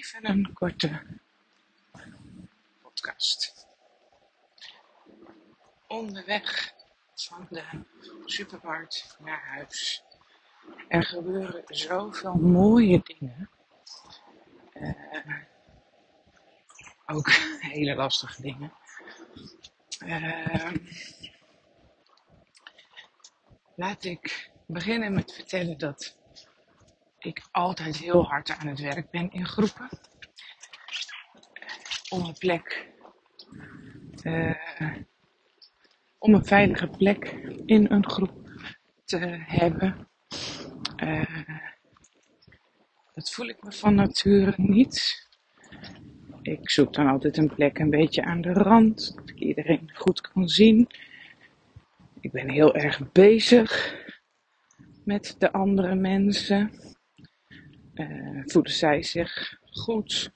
Even een korte podcast. Onderweg van de supermarkt naar huis. Er gebeuren zoveel mooie dingen. Uh, ook hele lastige dingen. Uh, laat ik beginnen met vertellen dat ik altijd heel hard aan het werk ben in groepen. Om een plek, uh, om een veilige plek in een groep te hebben. Uh, dat voel ik me van nature niet. Ik zoek dan altijd een plek een beetje aan de rand, dat ik iedereen goed kan zien. Ik ben heel erg bezig met de andere mensen. Uh, voelen zij zich goed?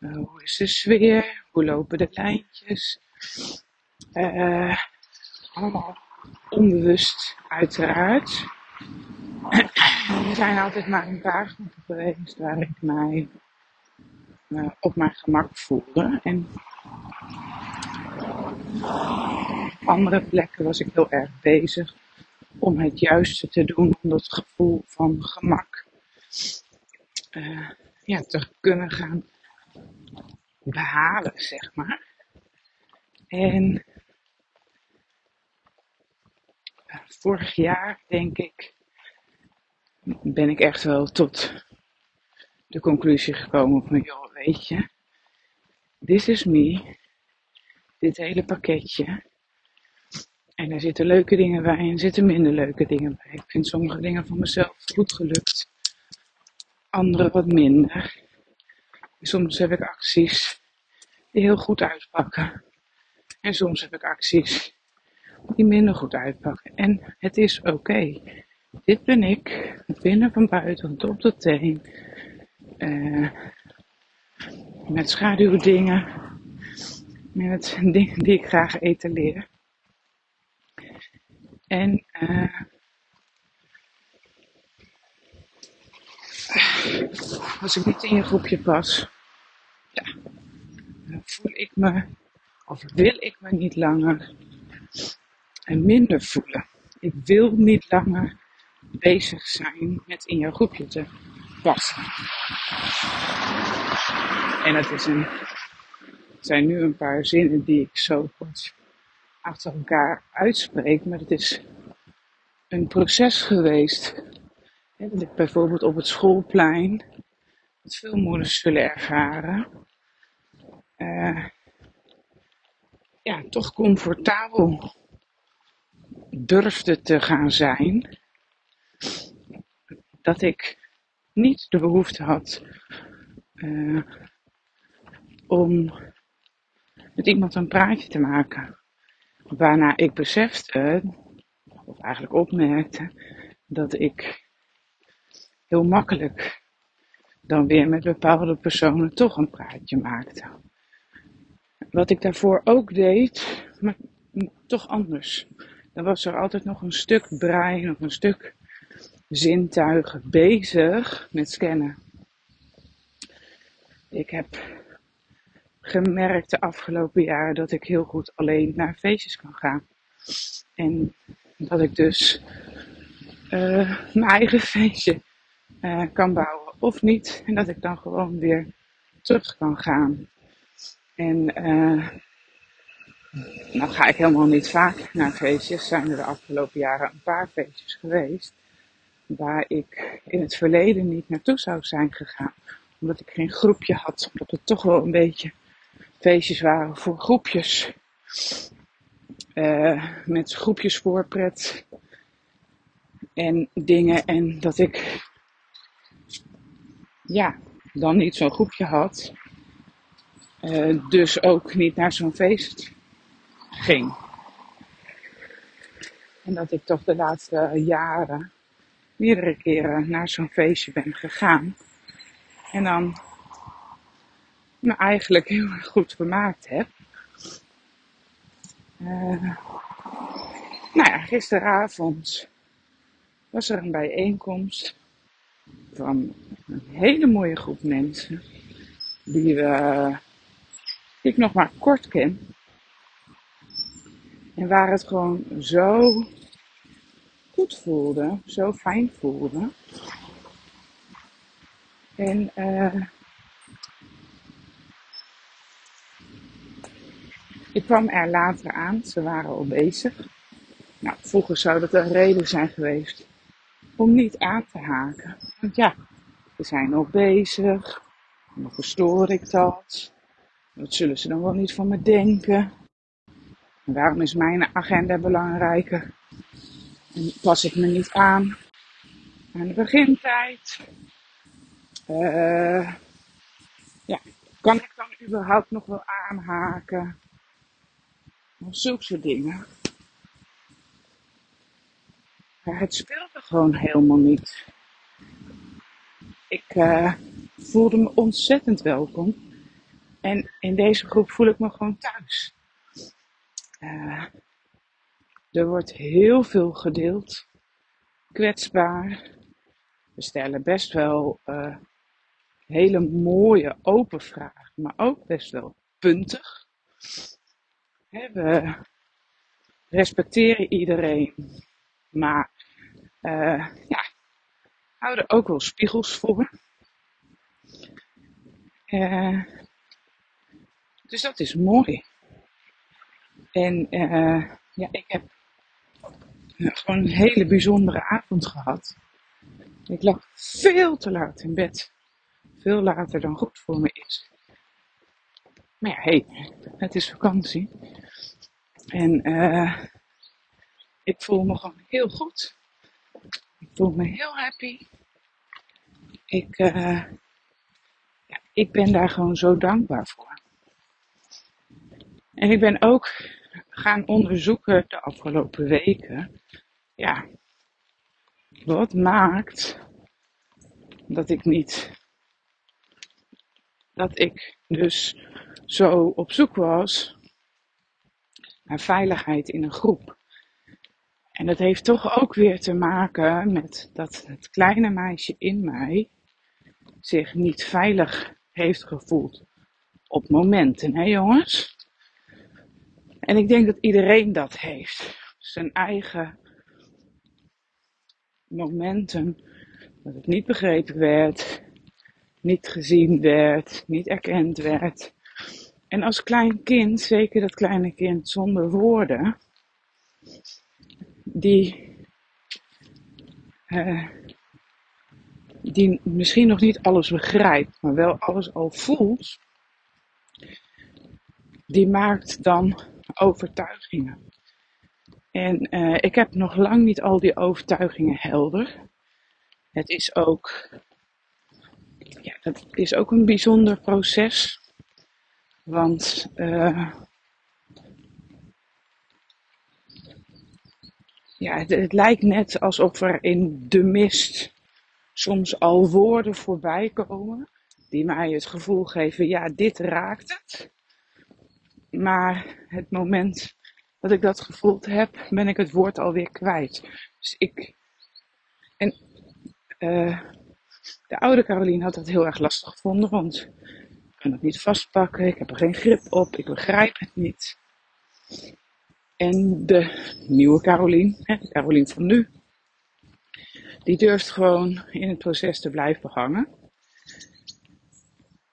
Uh, hoe is de sfeer? Hoe lopen de lijntjes? Uh, allemaal onbewust, uiteraard. er zijn altijd maar een paar groepen geweest waar ik mij op mijn gemak voelde. En op andere plekken was ik heel erg bezig om het juiste te doen, om dat gevoel van gemak uh, ja, te kunnen gaan behalen, zeg maar. En uh, vorig jaar, denk ik, ben ik echt wel tot de conclusie gekomen van, joh, weet je, this is me, dit hele pakketje. En er zitten leuke dingen bij en er zitten minder leuke dingen bij. Ik vind sommige dingen van mezelf goed gelukt andere wat minder. Soms heb ik acties die heel goed uitpakken. En soms heb ik acties die minder goed uitpakken. En het is oké. Dit ben ik, binnen van buiten, van top tot teen. Uh, met schaduwdingen. Met dingen die ik graag etaleer. En uh, als ik niet in je groepje pas, ja, dan voel ik me, of wil ik me niet langer en minder voelen. Ik wil niet langer bezig zijn met in jouw groepje te passen. En het is een, zijn nu een paar zinnen die ik zo kort achter elkaar uitspreek, maar het is een proces geweest dat ik bijvoorbeeld op het schoolplein, wat veel moeders zullen ervaren, uh, ja, toch comfortabel durfde te gaan zijn. Dat ik niet de behoefte had uh, om met iemand een praatje te maken. Waarna ik besefte, of eigenlijk opmerkte, dat ik heel makkelijk dan weer met bepaalde personen toch een praatje maakte. Wat ik daarvoor ook deed, maar toch anders. Dan was er altijd nog een stuk brein of een stuk zintuigen bezig met scannen. Ik heb gemerkt de afgelopen jaren dat ik heel goed alleen naar feestjes kan gaan. En dat ik dus uh, mijn eigen feestje uh, kan bouwen of niet. En dat ik dan gewoon weer terug kan gaan. En uh, nou ga ik helemaal niet vaak naar feestjes. Zijn er de afgelopen jaren een paar feestjes geweest. Waar ik in het verleden niet naartoe zou zijn gegaan. Omdat ik geen groepje had. Omdat het toch wel een beetje feestjes waren voor groepjes. Uh, met groepjes voorpret en dingen. En dat ik ja, dan niet zo'n groepje had. Uh, dus ook niet naar zo'n feest ging. En dat ik toch de laatste jaren meerdere keren naar zo'n feestje ben gegaan. En dan me eigenlijk heel erg goed vermaakt heb. Uh, nou ja, gisteravond was er een bijeenkomst van een hele mooie groep mensen. die, ik nog maar kort ken. En waar het gewoon zo goed voelde, zo fijn voelde. En uh, ik kwam er later aan, ze waren al bezig. Nou, vroeger zou dat een reden zijn geweest om niet aan te haken. Ja, we zijn nog bezig. Dan verstoor ik dat. Wat zullen ze dan wel niet van me denken? En waarom is mijn agenda belangrijker? En pas ik me niet aan aan de begintijd? Uh, ja, kan ik dan überhaupt nog wel aanhaken? Of zulke soort dingen. Maar het speelde gewoon helemaal niet. Uh, voelde me ontzettend welkom. En in deze groep voel ik me gewoon thuis. Uh, er wordt heel veel gedeeld. Kwetsbaar. We stellen best wel uh, hele mooie open vragen, maar ook best wel puntig. we respecteren iedereen, maar uh, ja, houden ook wel spiegels voor. Uh, dus dat is mooi. En uh, ja, ik heb gewoon een hele bijzondere avond gehad. Ik lag veel te laat in bed. Veel later dan goed voor me is. Maar ja, hey, het is vakantie. En uh, ik voel me gewoon heel goed. Ik voel me heel happy. Ik, ik ben daar gewoon zo dankbaar voor. En ik ben ook gaan onderzoeken de afgelopen weken. Ja, wat maakt dat ik niet. Dat ik dus zo op zoek was naar veiligheid in een groep. En dat heeft toch ook weer te maken met dat het kleine meisje in mij zich niet veilig heeft gevoeld op momenten, hè jongens? En ik denk dat iedereen dat heeft. Zijn eigen momenten dat het niet begrepen werd, niet gezien werd, niet erkend werd. En als klein kind, zeker dat kleine kind zonder woorden, die, uh, die misschien nog niet alles begrijpt, maar wel alles al voelt, die maakt dan overtuigingen. En uh, ik heb nog lang niet al die overtuigingen helder. Het is ook, ja, dat is ook een bijzonder proces. Want uh, ja, het, het, lijkt net alsof er in de mist soms al woorden voorbij komen die mij het gevoel geven, ja, dit raakt het. Maar het moment dat ik dat gevoeld heb, ben ik het woord alweer kwijt. Dus ik. En uh, de oude Caroline had dat heel erg lastig gevonden, want ik kan het niet vastpakken, ik heb er geen grip op, ik begrijp het niet. En de nieuwe Caroline, Caroline van nu, die durft gewoon in het proces te blijven hangen.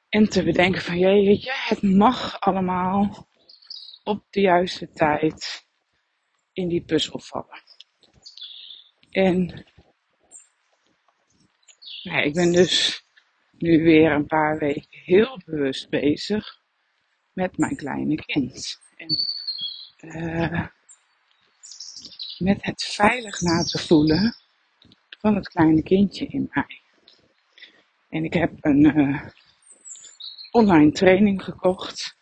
En te bedenken van, jeetje, het mag allemaal op de juiste tijd in die puzzel vallen. En ik ben dus nu weer een paar weken heel bewust bezig met mijn kleine kind. En uh, met het veilig laten voelen van het kleine kindje in mij. En ik heb een uh, online training gekocht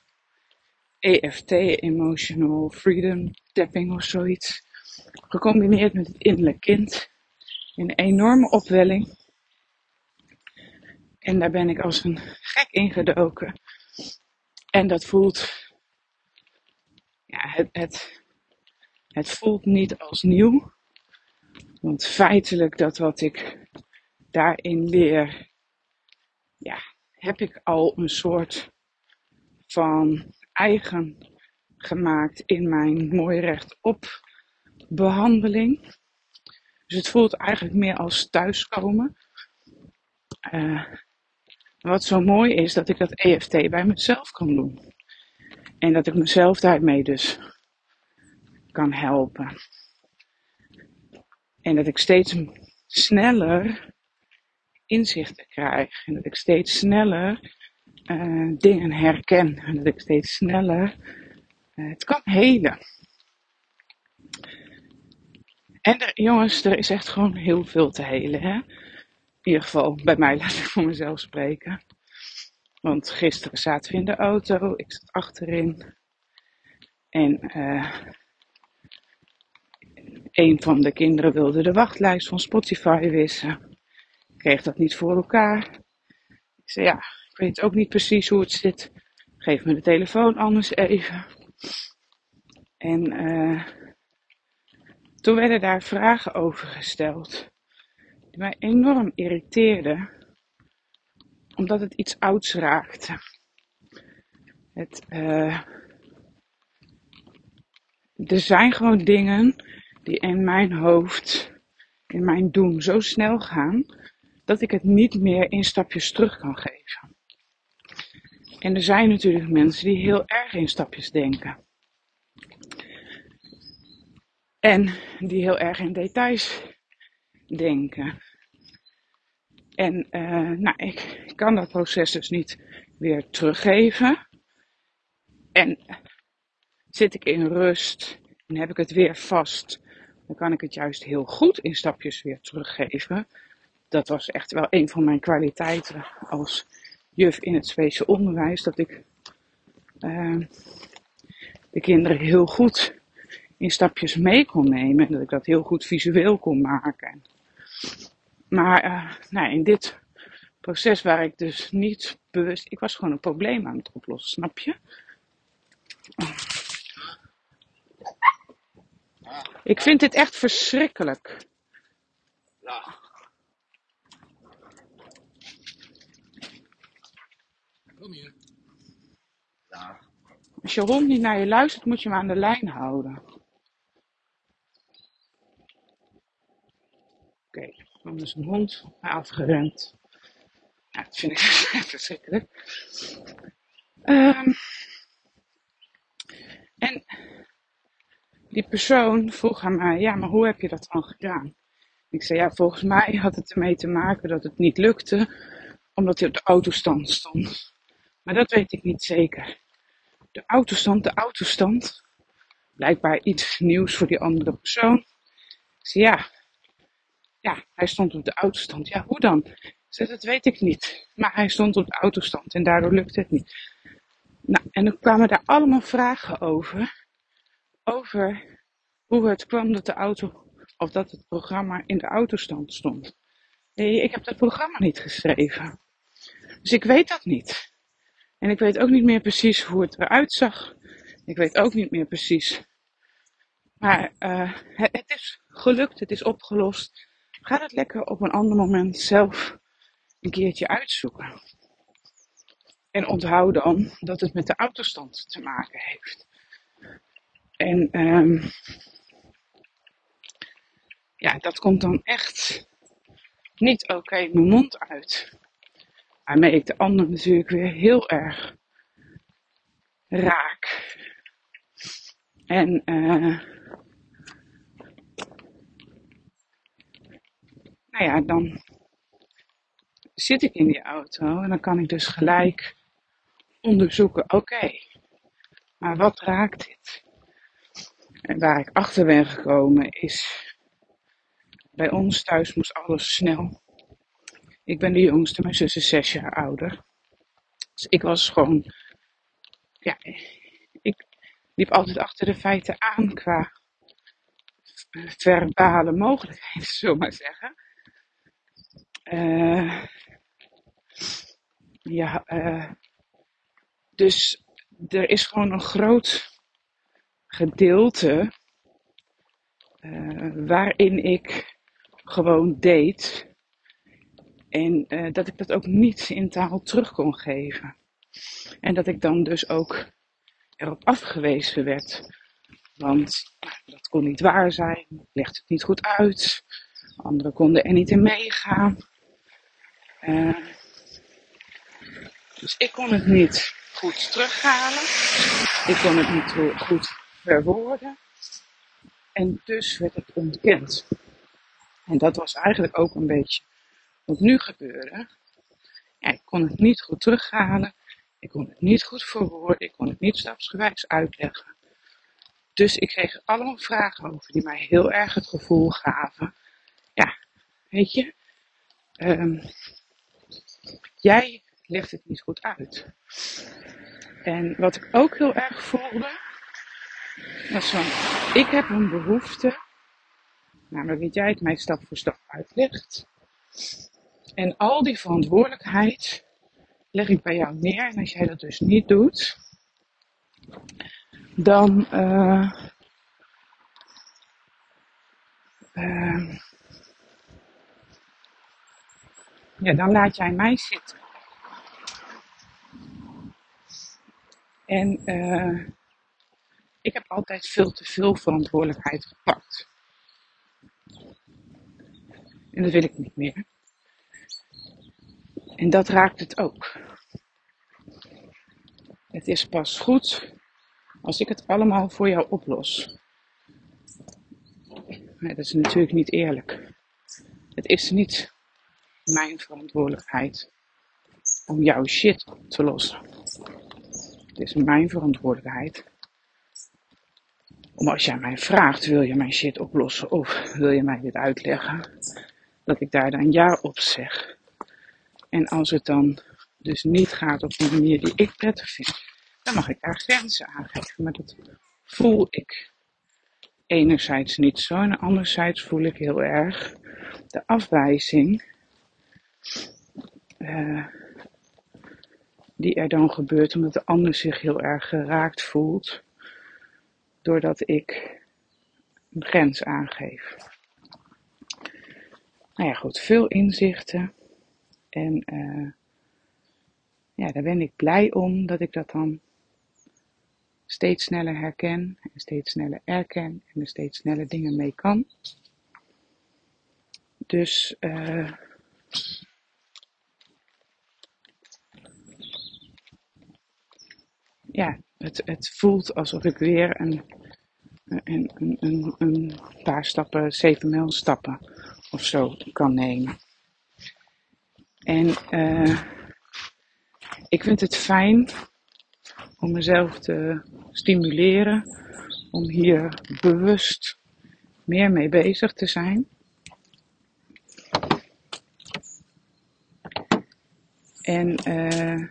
EFT, Emotional Freedom Tapping of zoiets. Gecombineerd met het innerlijk kind. In een enorme opwelling. En daar ben ik als een gek ingedoken. En dat voelt, ja, het, het, het voelt niet als nieuw. Want feitelijk dat wat ik daarin leer, ja, heb ik al een soort van eigen gemaakt in mijn mooi rechtop behandeling. Dus het voelt eigenlijk meer als thuiskomen. Uh, wat zo mooi is, dat ik dat EFT bij mezelf kan doen. En dat ik mezelf daarmee dus kan helpen. En dat ik steeds sneller inzichten krijg. En dat ik steeds sneller uh, dingen herken. En dat ik steeds sneller uh, het kan helen. En er, jongens, er is echt gewoon heel veel te helen. Hè? In ieder geval bij mij, laat ik voor mezelf spreken. Want gisteren zaten we in de auto, ik zat achterin. En uh, een van de kinderen wilde de wachtlijst van Spotify wissen. Kreeg dat niet voor elkaar. Ik zei ja, ik weet ook niet precies hoe het zit. Geef me de telefoon anders even. En uh, toen werden daar vragen over gesteld. Die mij enorm irriteerden. Omdat het iets ouds raakte. Het, uh, er zijn gewoon dingen die in mijn hoofd, in mijn doen zo snel gaan, dat ik het niet meer in stapjes terug kan geven. En er zijn natuurlijk mensen die heel erg in stapjes denken. En die heel erg in details denken. En uh, nou, ik kan dat proces dus niet weer teruggeven. En zit ik in rust en heb ik het weer vast dan kan ik het juist heel goed in stapjes weer teruggeven. Dat was echt wel een van mijn kwaliteiten als juf in het speciaal onderwijs. Dat ik uh, de kinderen heel goed in stapjes mee kon nemen. En dat ik dat heel goed visueel kon maken. Maar uh, nou, in dit proces waar ik dus niet bewust... Ik was gewoon een probleem aan het oplossen, snap je? Ik vind dit echt verschrikkelijk. Ja. Kom hier. Ja. Als je hond niet naar je luistert, moet je hem aan de lijn houden. Oké, okay, dan is een hond afgerend. Ja, dat vind ik echt verschrikkelijk. Um, en die persoon vroeg aan mij, ja, maar hoe heb je dat dan gedaan? Ik zei, ja, volgens mij had het ermee te maken dat het niet lukte, omdat hij op de autostand stond. Maar dat weet ik niet zeker. De autostand, de autostand. Blijkbaar iets nieuws voor die andere persoon. Ik zei, ja, ja, hij stond op de autostand. Ja, hoe dan? Ik dat weet ik niet. Maar hij stond op de autostand en daardoor lukte het niet. Nou, en dan kwamen daar allemaal vragen over over hoe het kwam dat de auto, of dat het programma in de autostand stond. Nee, ik heb dat programma niet geschreven. Dus ik weet dat niet. En ik weet ook niet meer precies hoe het eruit zag. Ik weet ook niet meer precies. Maar uh, het, het is gelukt, het is opgelost. Ga het lekker op een ander moment zelf een keertje uitzoeken. En onthoud dan dat het met de autostand te maken heeft. En um, ja, dat komt dan echt niet oké mijn mond uit. Waarmee ik de ander natuurlijk weer heel erg raak. En uh, nou ja, dan zit ik in die auto en dan kan ik dus gelijk onderzoeken, oké, maar wat raakt dit? En waar ik achter ben gekomen is, bij ons thuis moest alles snel. Ik ben de jongste, mijn zus is zes jaar ouder. Dus ik was gewoon, ja, ik liep altijd achter de feiten aan qua verbale mogelijkheden, zullen maar zeggen. Uh, ja, uh, dus er is gewoon een groot gedeelte uh, waarin ik gewoon deed En uh, dat ik dat ook niet in taal terug kon geven. En dat ik dan dus ook erop afgewezen werd. Want dat kon niet waar zijn, legde het niet goed uit. Anderen konden er niet in meegaan. Uh, dus ik kon het niet goed terughalen. Ik kon het niet goed verwoorden. En dus werd het ontkend. En dat was eigenlijk ook een beetje wat nu gebeurde. Ik kon het niet goed terughalen. Ik kon het niet goed verwoorden. Ik kon het niet stapsgewijs uitleggen. Dus ik kreeg allemaal vragen over die mij heel erg het gevoel gaven. Ja, weet je, um, jij legt het niet goed uit. En wat ik ook heel erg voelde, ik heb een behoefte, namelijk dat jij het mij stap voor stap uitlegt. En al die verantwoordelijkheid leg ik bij jou neer. En als jij dat dus niet doet, dan uh, uh, ja, dan laat jij mij zitten. En uh, ik heb altijd veel te veel verantwoordelijkheid gepakt. En dat wil ik niet meer. En dat raakt het ook. Het is pas goed als ik het allemaal voor jou oplos. Dat is natuurlijk niet eerlijk. Het is niet mijn verantwoordelijkheid om jouw shit op te lossen. Het is mijn verantwoordelijkheid om als jij mij vraagt, wil je mijn shit oplossen of wil je mij dit uitleggen, dat ik daar dan ja op zeg. En als het dan dus niet gaat op een manier die ik prettig vind, dan mag ik daar grenzen aan geven. Maar dat voel ik enerzijds niet zo en anderzijds voel ik heel erg de afwijzing uh, die er dan gebeurt omdat de ander zich heel erg geraakt voelt doordat ik een grens aangeef. Nou ja, goed, veel inzichten. En uh, ja, daar ben ik blij om dat ik dat dan steeds sneller herken en steeds sneller erken en er steeds sneller dingen mee kan. Dus uh, ja, het, het voelt alsof ik weer een, een, een, een paar stappen, zeven mijl stappen of zo kan nemen. En uh, ik vind het fijn om mezelf te stimuleren om hier bewust meer mee bezig te zijn. En uh,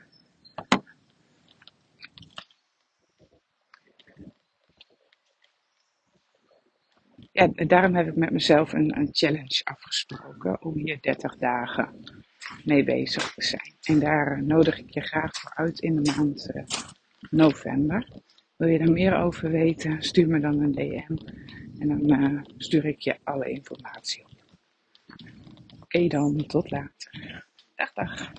ja, daarom heb ik met mezelf een, een challenge afgesproken om hier 30 dagen mee bezig te zijn. En daar eh, nodig ik je graag voor uit in de maand uh, november. Wil je daar meer over weten, stuur me dan een DM en dan uh, stuur ik je alle informatie op. Oké dan, tot later. Dag dag.